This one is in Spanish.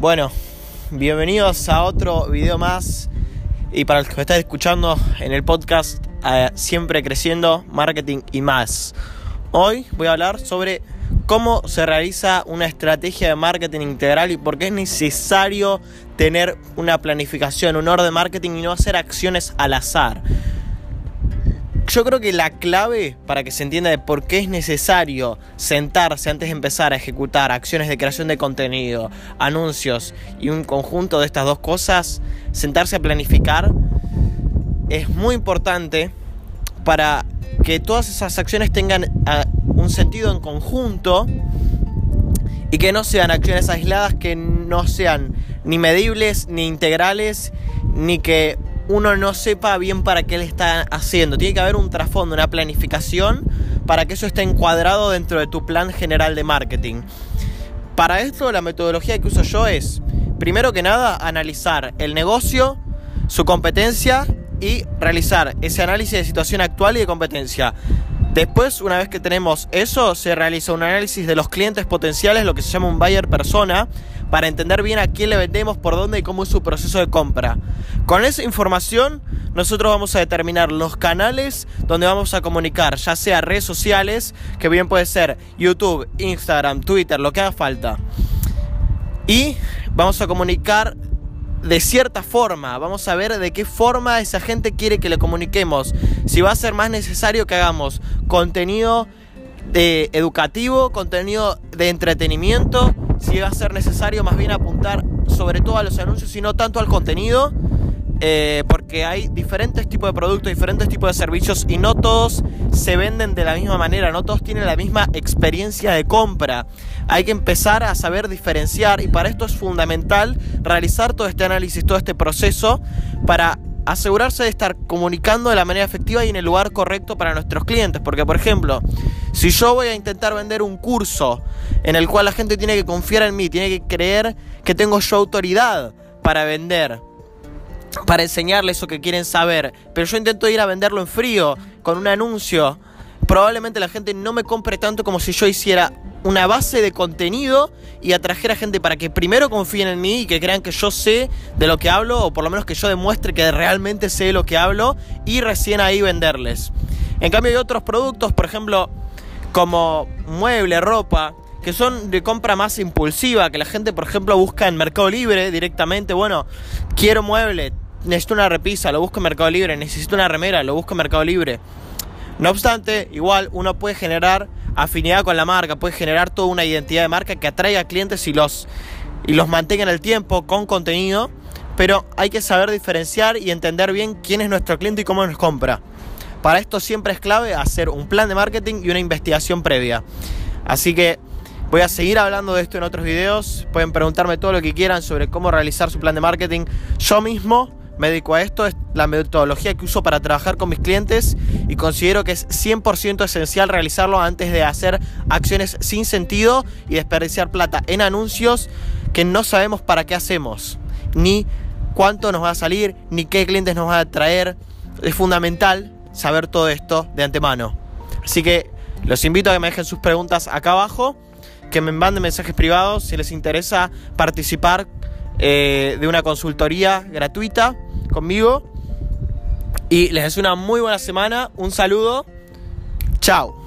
Bueno, bienvenidos a otro video más. Y para los que me están escuchando en el podcast, eh, siempre creciendo, marketing y más. Hoy voy a hablar sobre cómo se realiza una estrategia de marketing integral y por qué es necesario tener una planificación, un orden de marketing y no hacer acciones al azar. Yo creo que la clave para que se entienda de por qué es necesario sentarse antes de empezar a ejecutar acciones de creación de contenido, anuncios y un conjunto de estas dos cosas, sentarse a planificar, es muy importante para que todas esas acciones tengan ah, un sentido en conjunto y que no sean acciones aisladas que no sean ni medibles, ni integrales, ni que uno no sepa bien para qué le está haciendo. Tiene que haber un trasfondo, una planificación para que eso esté encuadrado dentro de tu plan general de marketing. Para esto la metodología que uso yo es, primero que nada, analizar el negocio, su competencia y realizar ese análisis de situación actual y de competencia. Después, una vez que tenemos eso, se realiza un análisis de los clientes potenciales, lo que se llama un buyer persona, para entender bien a quién le vendemos, por dónde y cómo es su proceso de compra. Con esa información, nosotros vamos a determinar los canales donde vamos a comunicar, ya sea redes sociales, que bien puede ser YouTube, Instagram, Twitter, lo que haga falta. Y vamos a comunicar de cierta forma. Vamos a ver de qué forma esa gente quiere que le comuniquemos. Si va a ser más necesario que hagamos contenido de educativo, contenido de entretenimiento, si va a ser necesario más bien apuntar sobre todo a los anuncios y no tanto al contenido. Eh, porque hay diferentes tipos de productos, diferentes tipos de servicios y no todos se venden de la misma manera, no todos tienen la misma experiencia de compra. Hay que empezar a saber diferenciar y para esto es fundamental realizar todo este análisis, todo este proceso para asegurarse de estar comunicando de la manera efectiva y en el lugar correcto para nuestros clientes. Porque, por ejemplo, si yo voy a intentar vender un curso en el cual la gente tiene que confiar en mí, tiene que creer que tengo yo autoridad para vender, para enseñarles eso que quieren saber. Pero yo intento ir a venderlo en frío, con un anuncio. Probablemente la gente no me compre tanto como si yo hiciera una base de contenido y atrajera gente para que primero confíen en mí y que crean que yo sé de lo que hablo o por lo menos que yo demuestre que realmente sé de lo que hablo y recién ahí venderles. En cambio hay otros productos, por ejemplo, como mueble, ropa, que son de compra más impulsiva, que la gente, por ejemplo, busca en Mercado Libre directamente, bueno, quiero mueble, necesito una repisa, lo busco en Mercado Libre, necesito una remera, lo busco en Mercado Libre. No obstante, igual uno puede generar afinidad con la marca, puede generar toda una identidad de marca que atraiga a clientes y los, y los mantenga en el tiempo con contenido, pero hay que saber diferenciar y entender bien quién es nuestro cliente y cómo nos compra. Para esto siempre es clave hacer un plan de marketing y una investigación previa. Así que Voy a seguir hablando de esto en otros videos. Pueden preguntarme todo lo que quieran sobre cómo realizar su plan de marketing. Yo mismo me dedico a esto, es la metodología que uso para trabajar con mis clientes y considero que es 100% esencial realizarlo antes de hacer acciones sin sentido y desperdiciar plata en anuncios que no sabemos para qué hacemos, ni cuánto nos va a salir, ni qué clientes nos va a traer. Es fundamental saber todo esto de antemano. Así que los invito a que me dejen sus preguntas acá abajo que me manden mensajes privados si les interesa participar eh, de una consultoría gratuita conmigo. Y les deseo una muy buena semana. Un saludo. Chao.